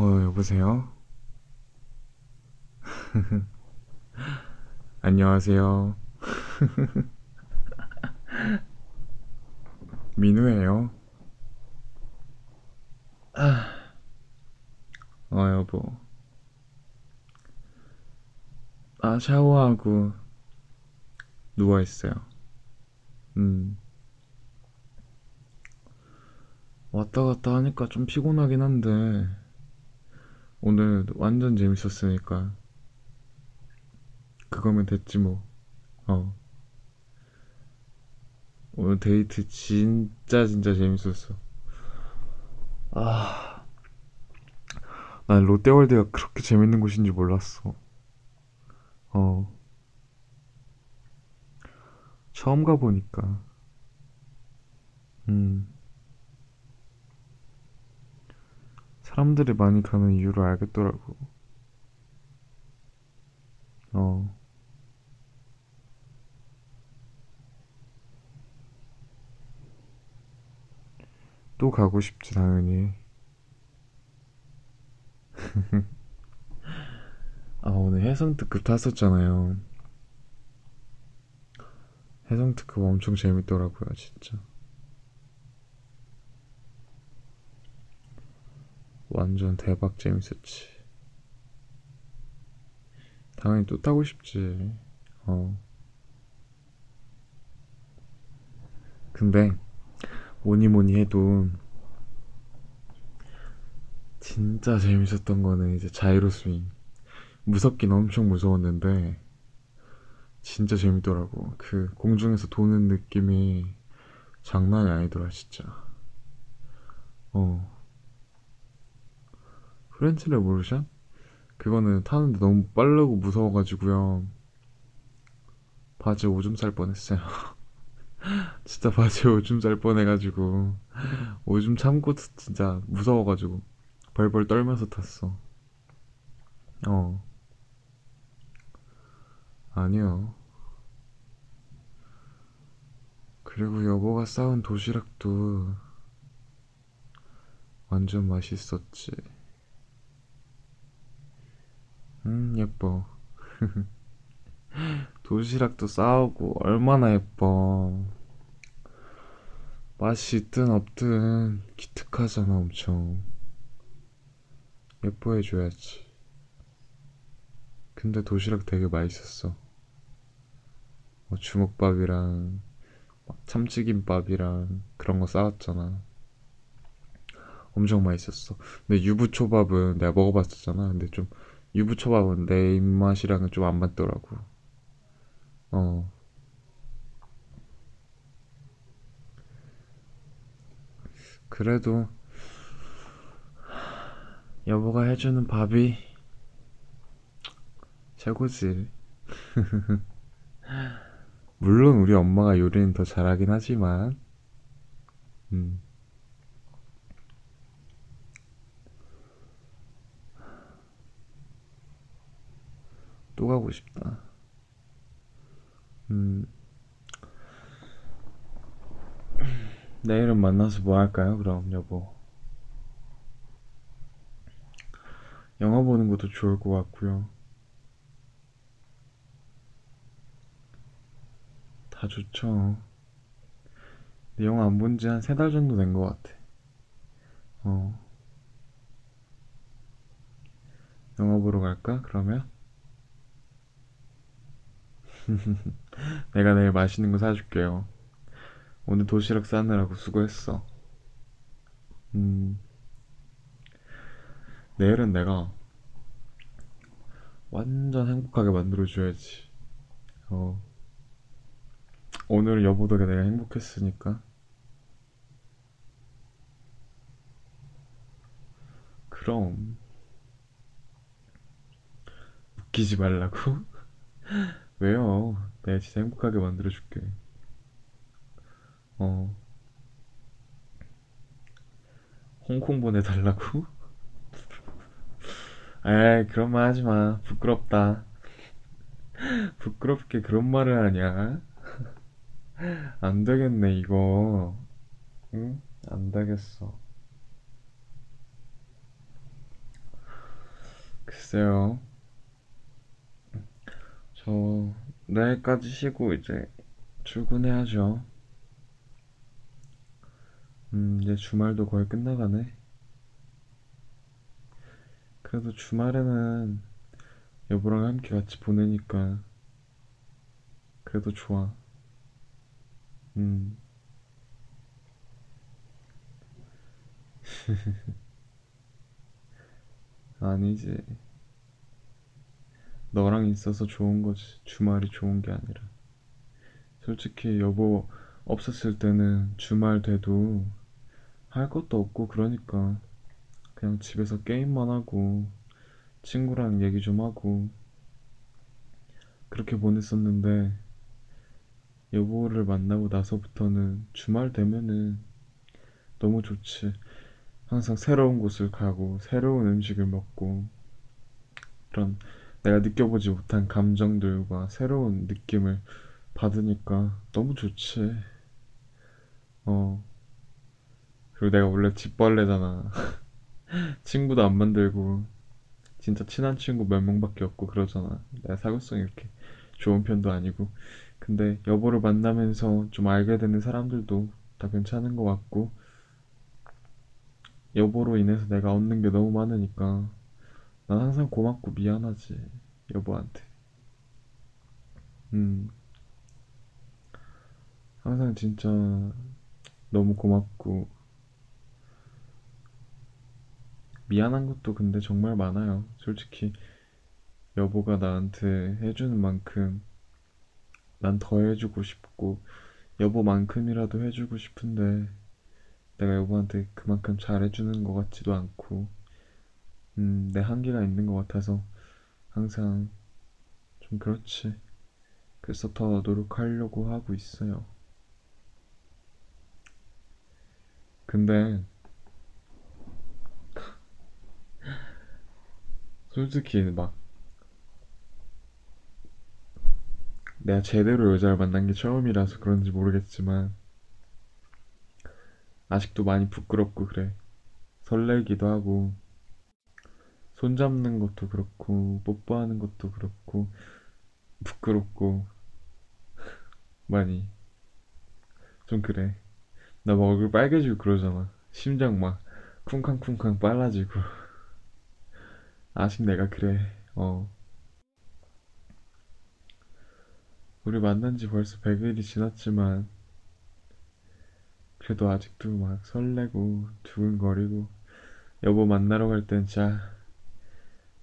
어, 여보세요? 안녕하세요. 민우예요. 어, 여보. 아, 샤워하고 누워있어요. 음. 왔다 갔다 하니까 좀 피곤하긴 한데, 오늘 완전 재밌었으니까, 그거면 됐지 뭐. 어. 오늘 데이트 진짜 진짜 재밌었어. 아, 난 롯데월드가 그렇게 재밌는 곳인지 몰랐어. 어, 처음 가보니까, 음, 사람들이 많이 가는 이유를 알겠더라고. 어, 또 가고 싶지, 당연히. 아, 오늘 해성 특급 탔었잖아요. 해성 특급 엄청 재밌더라고요, 진짜. 완전 대박 재밌었지. 당연히 또 타고 싶지. 어. 근데 뭐니 뭐니 해도 진짜 재밌었던 거는 이제 Gyro Swing. 무섭긴 엄청 무서웠는데 진짜 재밌더라고. 그 공중에서 도는 느낌이 장난이 아니더라, 진짜. 어. French Revolution? 그거는 타는데 너무 빠르고 무서워가지고요. 바지 오줌 쌀 뻔했어요. 진짜 바지에 오줌 쌀 뻔해가지고 오줌 참고 진짜 무서워가지고 벌벌 떨면서 탔어. 어, 아니요. 그리고 여보가 싸운 도시락도 완전 맛있었지. 음, 예뻐. 도시락도 싸우고 얼마나 예뻐. 맛이 있든 없든 기특하잖아, 엄청. 예뻐해줘야지. 근데 도시락 되게 맛있었어. 뭐 주먹밥이랑 막 참치김밥이랑 그런 거 싸왔잖아. 엄청 맛있었어. 근데 유부초밥은 내가 먹어봤었잖아. 근데 좀 유부초밥은 내 입맛이랑은 좀 안 맞더라고. 어. 그래도 여보가 해주는 밥이 최고지. 물론 우리 엄마가 요리는 더 잘하긴 하지만, 음, 또 가고 싶다. 음, 내일은 만나서 뭐 할까요? 그럼 여보. 영화 보는 것도 좋을 것 같고요. 다 좋죠. 영화 안 본 지 한 세 달 정도 된 것 같아. 어, 영화 보러 갈까? 그러면? 내가 내일 맛있는 거 사줄게요. 오늘 도시락 싸느라고 수고했어. 음, 내일은 내가 완전 행복하게 만들어줘야지. 어, 오늘 여보 덕에 내가 행복했으니까. 그럼, 웃기지 말라고? 왜요? 내가 진짜 행복하게 만들어줄게. 어, 홍콩 보내달라고? 에이, 그런 말 하지 마. 부끄럽다. 부끄럽게 그런 말을 하냐? 안 되겠네, 이거. 응? 안 되겠어. 글쎄요. 저 내일까지 쉬고 이제 출근해야죠. 음, 이제 주말도 거의 끝나가네. 그래도 주말에는 여보랑 함께 같이 보내니까 그래도 좋아. 음, 아니지. 너랑 있어서 좋은 거지. 주말이 좋은 게 아니라. 솔직히 여보 없었을 때는 주말 돼도 할 것도 없고 그러니까 그냥 집에서 게임만 하고 친구랑 얘기 좀 하고 그렇게 보냈었는데 여보를 만나고 나서부터는 주말 되면은 너무 좋지. 항상 새로운 곳을 가고 새로운 음식을 먹고 그런 내가 느껴보지 못한 감정들과 새로운 느낌을 받으니까 너무 좋지. 어. 그리고 내가 원래 집벌레잖아. 친구도 안 만들고 진짜 친한 친구 몇 명밖에 없고 그러잖아. 내가 사교성이 이렇게 좋은 편도 아니고. 근데 여보를 만나면서 좀 알게 되는 사람들도 다 괜찮은 것 같고 여보로 인해서 내가 얻는 게 너무 많으니까 난 항상 고맙고 미안하지 여보한테. 음, 항상 진짜 너무 고맙고 미안한 것도 근데 정말 많아요. 솔직히 여보가 나한테 해주는 만큼 난 더 해주고 싶고 여보만큼이라도 해주고 싶은데 내가 여보한테 그만큼 잘해주는 것 같지도 않고 음, 내 한계가 있는 것 같아서 항상 좀 그렇지. 그래서 더 노력하려고 하고 있어요. 근데 솔직히 막 내가 제대로 여자를 만난 게 처음이라서 그런지 모르겠지만 아직도 많이 부끄럽고 그래. 설레기도 하고 손잡는 것도 그렇고 뽀뽀하는 것도 그렇고 부끄럽고 많이 좀 그래. 나 막 얼굴 빨개지고 그러잖아. 심장 막 쿵쾅쿵쾅 빨라지고. 아직 내가 그래. 어. 우리 만난 지 벌써 100일이 지났지만 그래도 아직도 막 설레고 두근거리고 여보 만나러 갈 땐 진짜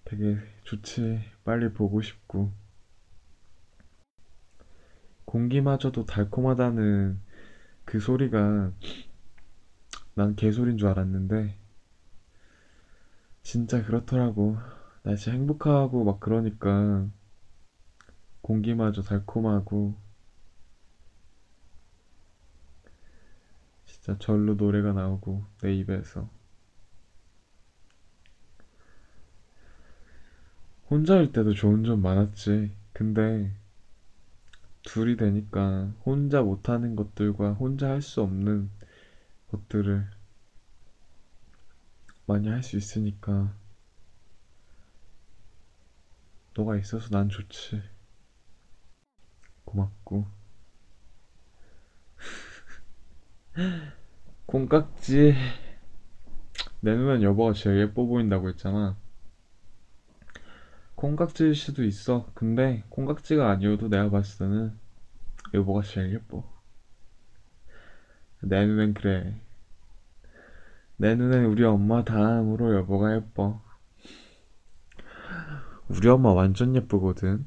되게 좋지. 빨리 보고 싶고 공기마저도 달콤하다는 그 소리가 난 개소리인 줄 알았는데 진짜 그렇더라고. 나 진짜 행복하고 막 그러니까 공기마저 달콤하고 진짜 절로 노래가 나오고 내 입에서 혼자일 때도 좋은 점 많았지. 근데 둘이 되니까 혼자 못하는 것들과 혼자 할 수 없는 것들을 많이 할 수 있으니까 너가 있어서 난 좋지. 고맙고. 콩깍지. 내 눈엔 여보가 제일 예뻐 보인다고 했잖아. 콩깍지일 수도 있어. 근데 콩깍지가 아니어도 내가 봤을 때는 여보가 제일 예뻐. 내 눈엔 그래. 내 눈엔 우리 엄마 다음으로 여보가 예뻐. 우리 엄마 완전 예쁘거든.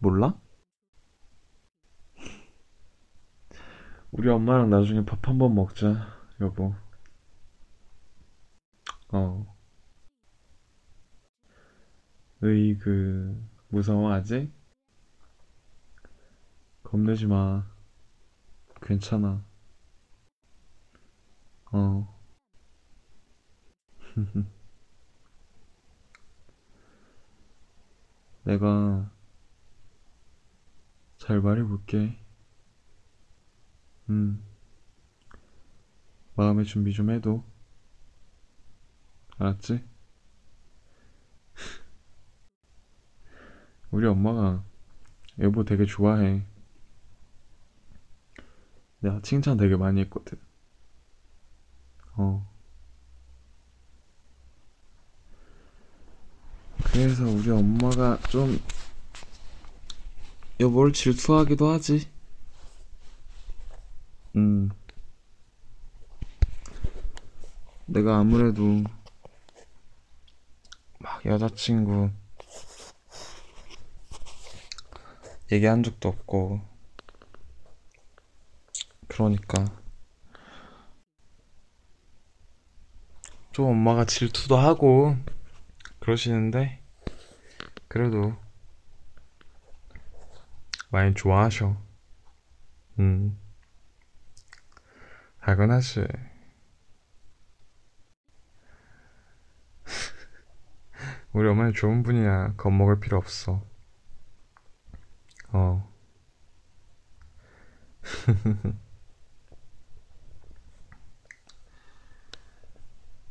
몰라? 우리 엄마랑 나중에 밥 한번 먹자, 여보. 어. 으이그, 무서워하지? 겁내지 마. 괜찮아. 어. 내가 잘 말해볼게. 음, 마음의 준비 좀 해도. 알았지? 우리 엄마가 여보 되게 좋아해. 내가 칭찬 되게 많이 했거든. 어. 그래서 우리 엄마가 좀 여보를 질투하기도 하지. 음. 내가 아무래도 막 여자친구 얘기한 적도 없고 그러니까 좀 엄마가 질투도 하고 그러시는데 그래도 많이 좋아하셔. 음. 당연하지. 우리 어머니 좋은 분이야. 겁먹을 필요 없어. 어.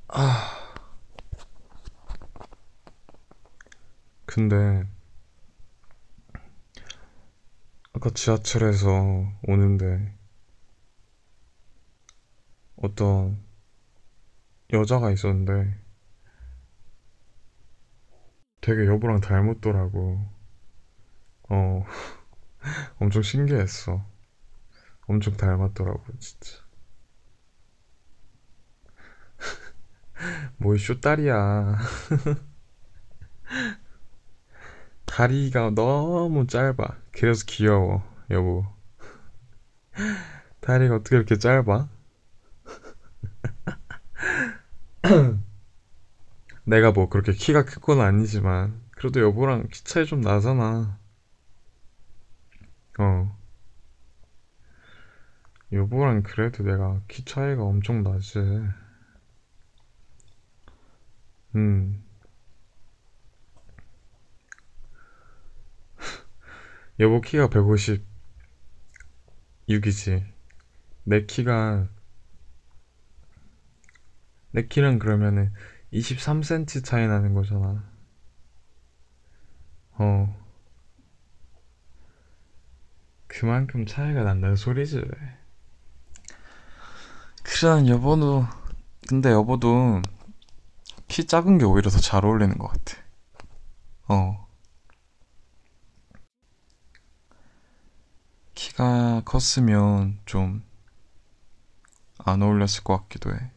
아. 근데 아까 지하철에서 오는데 어떤 여자가 있었는데 되게 여보랑 닮았더라고. 어, 엄청 신기했어. 엄청 닮았더라고, 진짜. 뭐이 쇼다리야. 다리가 너무 짧아. 그래서 귀여워, 여보. 다리가 어떻게 이렇게 짧아? 내가 뭐 그렇게 키가 큰건 아니지만, 그래도 여보랑 키 차이 좀 나잖아. 어. 여보랑 그래도 내가 키 차이가 엄청 나지. 음. 여보 키가 156이지. 내 키가, 내 키랑 그러면은 23cm 차이 나는 거잖아. 어. 그만큼 차이가 난다는 소리지. 그래, 여보도, 근데 여보도 키 작은 게 오히려 더 잘 어울리는 것 같아. 어. 키가 컸으면 좀 안 어울렸을 것 같기도 해.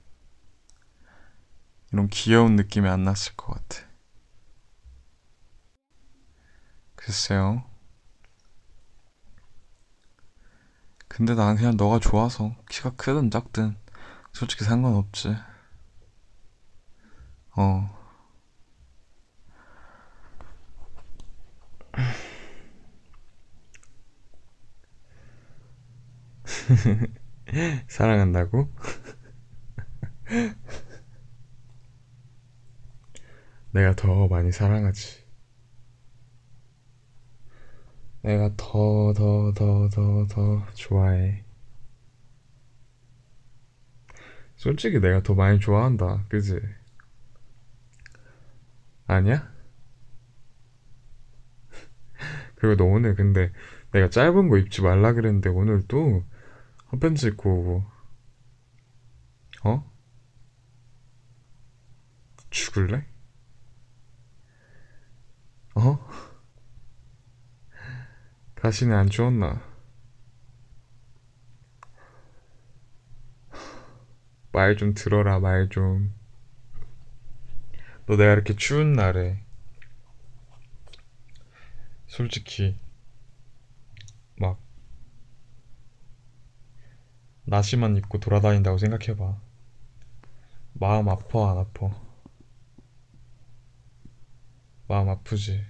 이런 귀여운 느낌이 안 났을 것 같아. 글쎄요. 근데 난 그냥 너가 좋아서 키가 크든 작든 솔직히 상관없지. 어. 사랑한다고? 내가 더 많이 사랑하지. 내가 더, 더, 더, 더, 더 좋아해. 솔직히 내가 더 많이 좋아한다. 그지? 아니야? 그리고 너 오늘 근데 내가 짧은 거 입지 말라 그랬는데 오늘 또 핫팬츠 입고 오고. 어? 죽을래? 어? 가시이 안 추웠나? 말 좀 들어라, 말 좀. 너 내가 이렇게 추운 날에 솔직히 막 나시만 입고 돌아다닌다고 생각해봐. 마음 아파, 안 아파? 마음 아프지?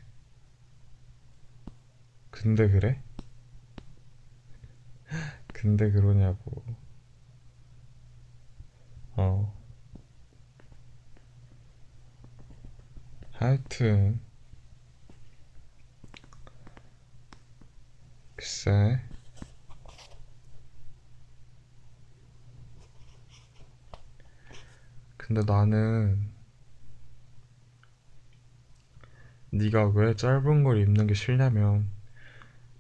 근데 그래? 근데 그러냐고. 어. 하여튼 글쎄 근데 나는 네가 왜 짧은 걸 입는 게 싫냐면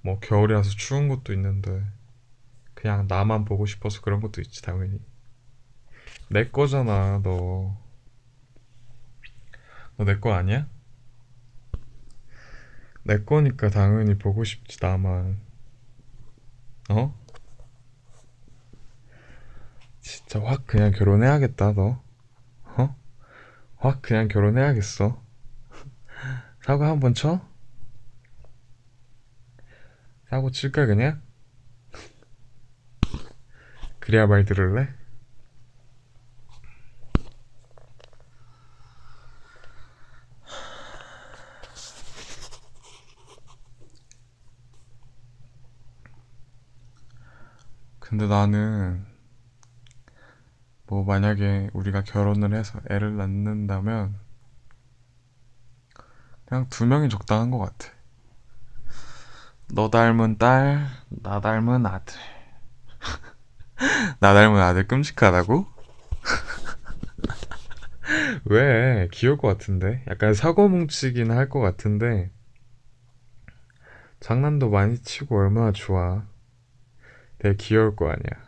뭐 겨울이라서 추운 것도 있는데 그냥 나만 보고 싶어서 그런 것도 있지 당연히 내 거잖아 너 너 내 거 아니야? 내 거니까 당연히 보고 싶지 나만 어? 진짜 확 그냥 결혼해야겠다 너 어? 확 그냥 결혼해야겠어 사고 한번 쳐? 사고 칠까 그냥? 그래야 말 들을래? 근데 나는 뭐 만약에 우리가 결혼을 해서 애를 낳는다면 그냥 두 명이 적당한 것 같아. 너 닮은 딸, 나 닮은 아들. 나 닮은 아들 끔찍하다고? 왜? 귀여울 것 같은데? 약간 사고 뭉치긴 할 것 같은데 장난도 많이 치고 얼마나 좋아. 되게 귀여울 거 아니야.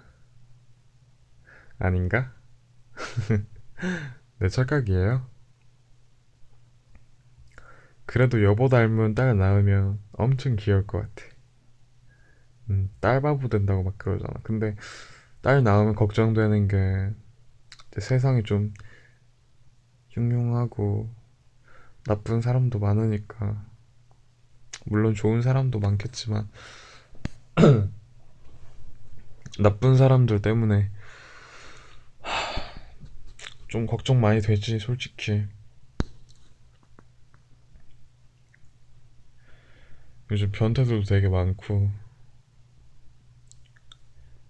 아닌가? 내 착각이에요? 그래도 여보 닮은 딸 낳으면 엄청 귀여울 것 같아. 음, 딸 바보 된다고 막 그러잖아. 근데 딸 낳으면 걱정되는 게 세상이 좀 흉흉하고 나쁜 사람도 많으니까. 물론 좋은 사람도 많겠지만 나쁜 사람들 때문에 좀 걱정 많이 되지, 솔직히. 요즘 변태들도 되게 많고.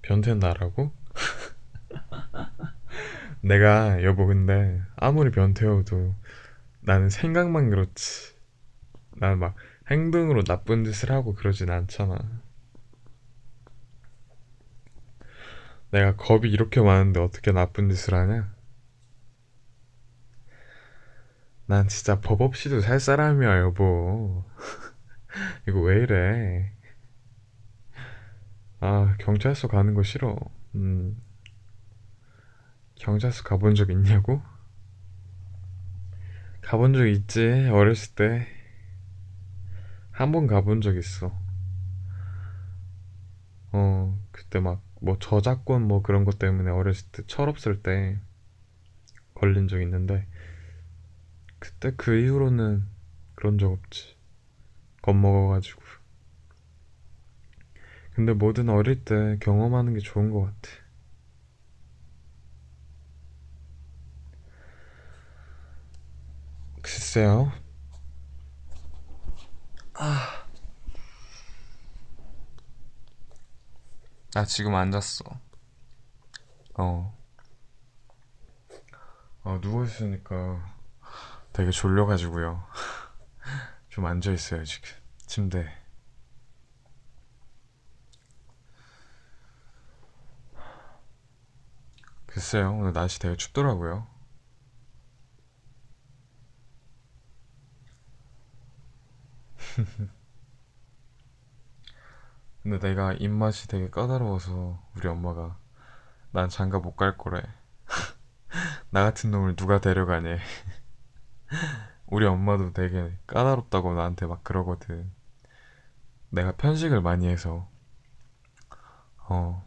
변태는 나라고? 내가, 여보, 근데, 아무리 변태여도 나는 생각만 그렇지. 나는 막 행동으로 나쁜 짓을 하고 그러진 않잖아. 내가 겁이 이렇게 많은데 어떻게 나쁜 짓을 하냐? 난 진짜 법 없이도 살 사람이야, 여보. 이거 왜 이래? 아, 경찰서 가는 거 싫어. 음, 경찰서 가본 적 있냐고? 가본 적 있지, 어렸을 때. 한 번 가본 적 있어. 어, 그때 막, 뭐 저작권 뭐 그런 것 때문에 어렸을 때, 철없을 때 걸린 적 있는데, 그때 그 이후로는 그런 적 없지. 겁먹어가지고. 근데 뭐든 어릴 때 경험하는 게 좋은 것 같아. 글쎄요. 아, 나 지금 앉았어. 어. 어, 누워있으니까 되게 졸려가지고요. 좀 앉아 있어요, 지금. 침대. 글쎄요, 오늘 날씨 되게 춥더라고요. 근데 내가 입맛이 되게 까다로워서 우리 엄마가 난 장가 못 갈 거래. 나 같은 놈을 누가 데려가냐. 우리 엄마도 되게 까다롭다고 나한테 막 그러거든. 내가 편식을 많이 해서. 어.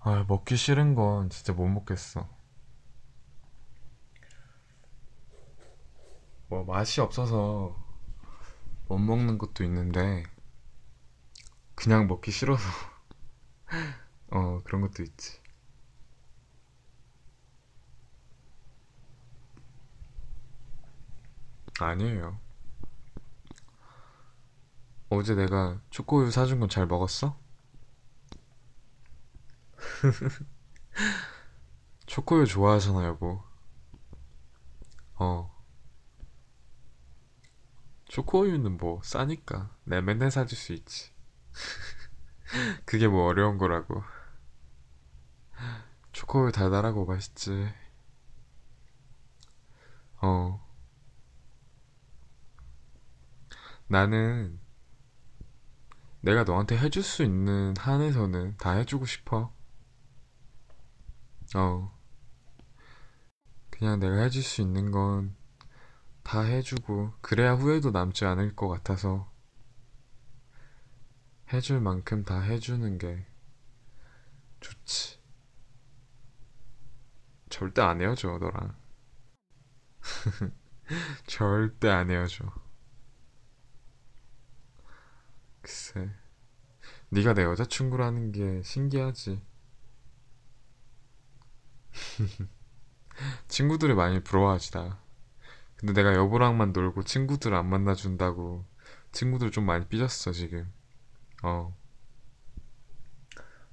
아, 먹기 싫은 건 진짜 못 먹겠어. 뭐 맛이 없어서 못 먹는 것도 있는데 그냥 먹기 싫어서 어 그런 것도 있지. 아니에요. 어제 내가 초코우유 사준 건 잘 먹었어? 초코우유 좋아하잖아, 여보. 어. 초코우유는 뭐 싸니까 내 맨날 사줄 수 있지. 그게 뭐 어려운 거라고. 초코우유 달달하고 맛있지. 어. 나는 내가 너한테 해줄 수 있는 한에서는 다 해주고 싶어. 어. 그냥 내가 해줄 수 있는 건 다 해주고, 그래야 후회도 남지 않을 것 같아서 해줄 만큼 다 해주는 게 좋지. 절대 안 헤어져, 너랑. 절대 안 헤어져. 글쎄. 네가 내 여자친구라는 게 신기하지. 친구들이 많이 부러워하지 나. 근데 내가 여보랑만 놀고 친구들 안 만나준다고 친구들 좀 많이 삐졌어 지금. 어.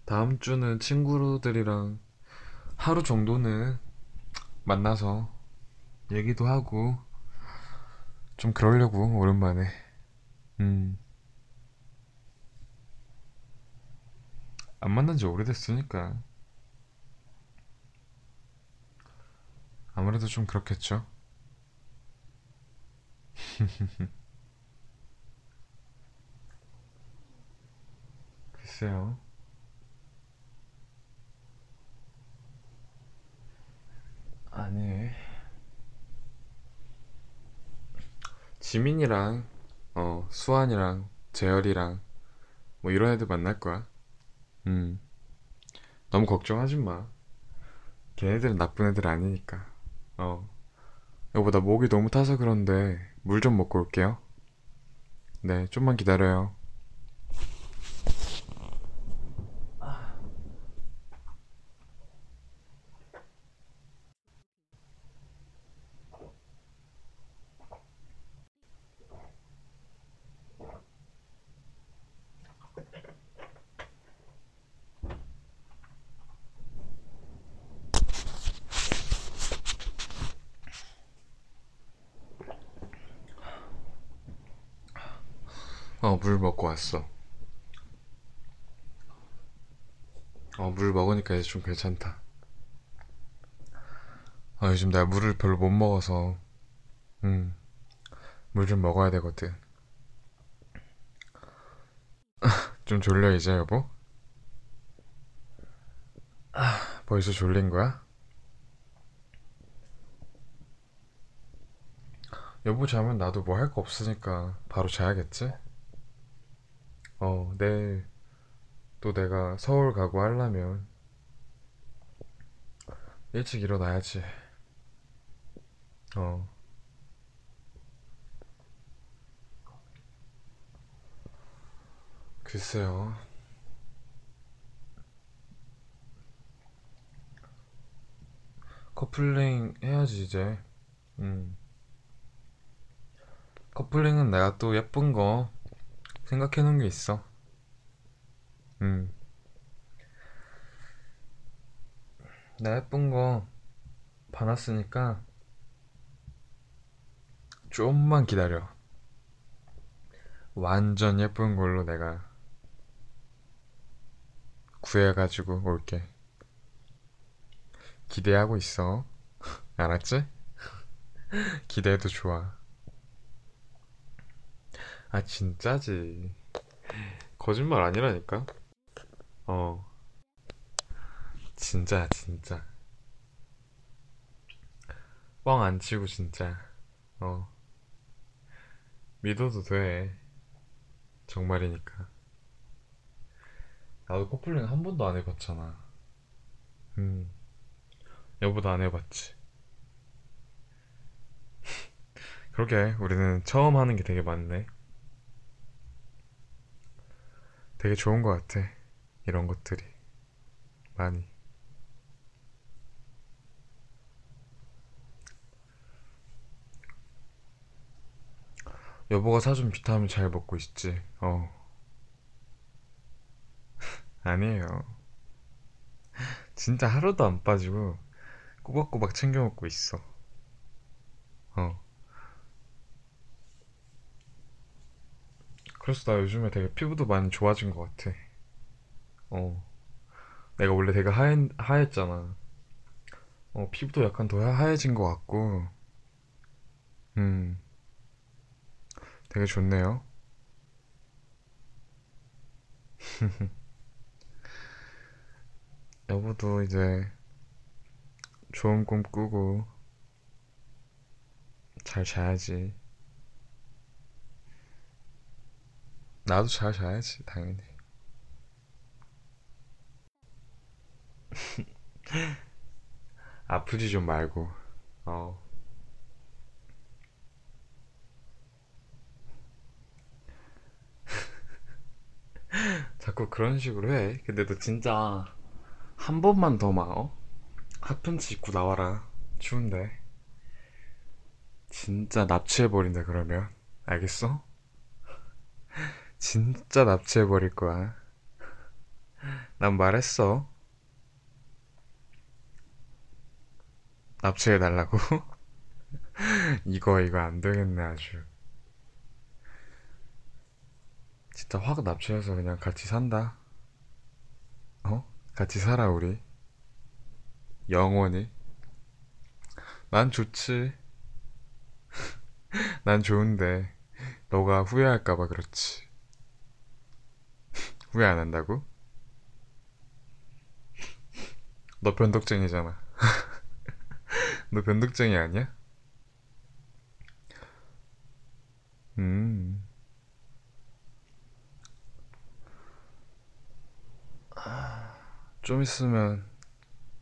다음 주는 친구들이랑 하루 정도는 만나서 얘기도 하고 좀 그러려고 오랜만에. 음. 안 만난 지 오래됐으니까 아무래도 좀 그렇겠죠. 글쎄요. 아니. 지민이랑 어 수환이랑 재열이랑 뭐 이런 애들 만날 거야. 음. 너무 걱정하지 마. 걔네들은 나쁜 애들 아니니까. 어. 여보, 나 목이 너무 타서 그런데 물 좀 먹고 올게요. 네, 좀만 기다려요. 어, 물 먹고 왔어. 어, 물 먹으니까 이제 좀 괜찮다. 아, 요즘 내가 물을 별로 못 먹어서, 음, 물 좀 먹어야 되거든. 좀 졸려, 이제, 여보? 벌써 졸린 거야? 여보 자면 나도 뭐 할 거 없으니까 바로 자야겠지? 어, 내일 또 내가 서울 가고 하려면 일찍 일어나야지. 어, 글쎄요. 커플링 해야지, 이제. 음. 커플링은 내가 또 예쁜 거 생각해 놓은 게 있어. 음. 나 예쁜 거 봐놨으니까 좀만 기다려. 완전 예쁜 걸로 내가 구해가지고 올게. 기대하고 있어. 알았지? 기대해도 좋아. 아, 진짜지. 거짓말 아니라니까? 어, 진짜, 진짜. 뻥 안 치고, 진짜. 어, 믿어도 돼. 정말이니까. 나도 커플링 한 번도 안 해봤잖아. 음, 여보도 안 해봤지. 그러게, 우리는 처음 하는 게 되게 많네. 되게 좋은 것 같아. 이런 것들이. 많이. 여보가 사준 비타민 잘 먹고 있지. 어, 아니에요. 진짜 하루도 안 빠지고 꼬박꼬박 챙겨 먹고 있어. 어. 그래서 나 요즘에 되게 피부도 많이 좋아진 것 같아. 어. 내가 원래 되게 하얘, 하였잖아. 어, 피부도 약간 더 하얘진 것 같고, 음, 되게 좋네요. 여보도 이제 좋은 꿈 꾸고 잘 자야지. 나도 잘 자야지, 당연히. 아프지 좀 말고. 어. 자꾸 그런 식으로 해. 근데 너 진짜 한 번만 더 막, 어? 핫팬츠 입고 나와라. 추운데. 진짜 납치해버린다, 그러면. 알겠어? 진짜 납치해버릴 거야. 난 말했어. 납치해달라고? 이거, 이거 안 되겠네, 아주. 진짜 확 납치해서 그냥 같이 산다. 어? 같이 살아, 우리. 영원히. 난 좋지. 난 좋은데, 너가 후회할까봐 그렇지. 후회 안 한다고? 너 변덕쟁이잖아. 너 변덕쟁이 아니야? 음. 좀 있으면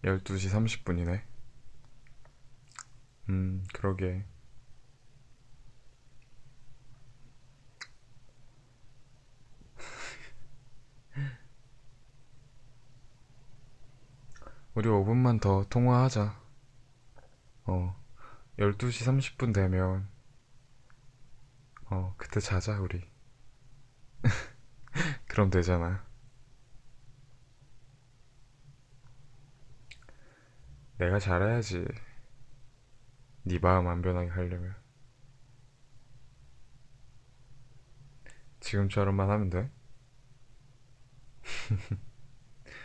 12시 30분이네. 음, 그러게. 우리 5분만 더 통화하자. 어, 12시 30분 되면, 어, 그때 자자, 우리. 그럼 되잖아. 내가 잘해야지. 네 마음 안 변하게 하려면. 지금처럼만 하면 돼.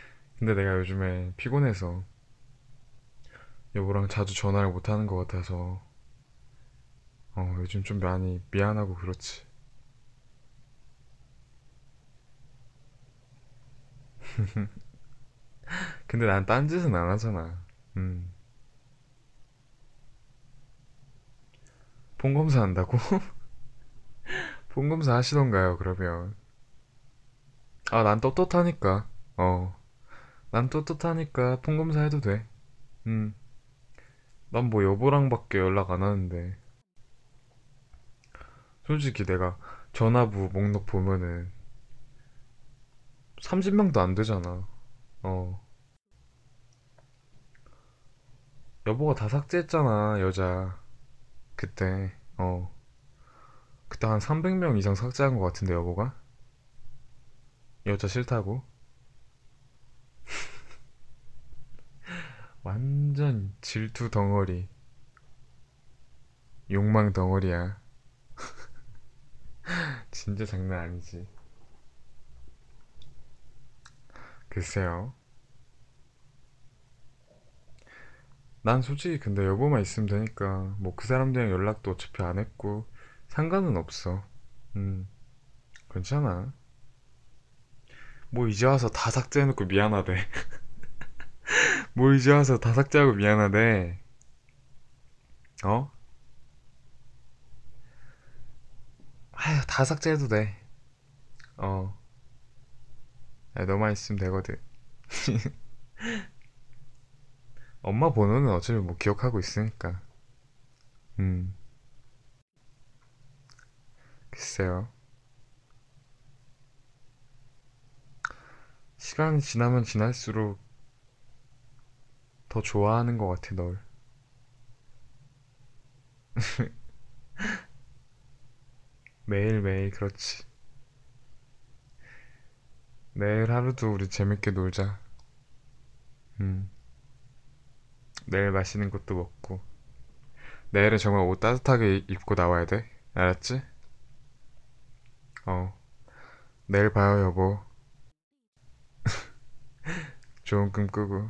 근데 내가 요즘에 피곤해서 여보랑 자주 전화를 못 하는 것 같아서 어, 요즘 좀 많이 미안하고 그렇지. 근데 난 딴 짓은 안 하잖아. 음. 폰검사 한다고? 폰검사 하시던가요, 그러면. 아, 난 떳떳하니까. 어. 난 떳떳하니까 폰 검사 해도 돼. 음. 난 뭐 여보랑밖에 연락 안 하는데. 솔직히 내가 전화부 목록 보면은 30명도 안 되잖아. 어. 여보가 다 삭제했잖아, 여자. 그때. 어. 그때 한 300명 이상 삭제한 것 같은데, 여보가? 여자 싫다고? 완전 질투 덩어리. 욕망 덩어리야. 진짜 장난 아니지. 글쎄요. 난 솔직히 근데 여보만 있으면 되니까 뭐 그 사람들이랑 연락도 어차피 안 했고 상관은 없어. 음, 괜찮아. 뭐 이제 와서 다 삭제해놓고 미안하대. 뭐 이제 와서 다 삭제하고 미안하대. 어? 아휴, 다 삭제해도 돼. 어. 야, 너만 있으면 되거든. 엄마 번호는 어차피 뭐 기억하고 있으니까. 음, 글쎄요. 시간이 지나면 지날수록 더 좋아하는 것 같아, 널. 매일매일, 그렇지. 내일 하루도 우리 재밌게 놀자. 음, 내일 맛있는 것도 먹고. 내일은 정말 옷 따뜻하게 입고 나와야 돼. 알았지? 어. 내일 봐요, 여보. 좋은 꿈 꾸고.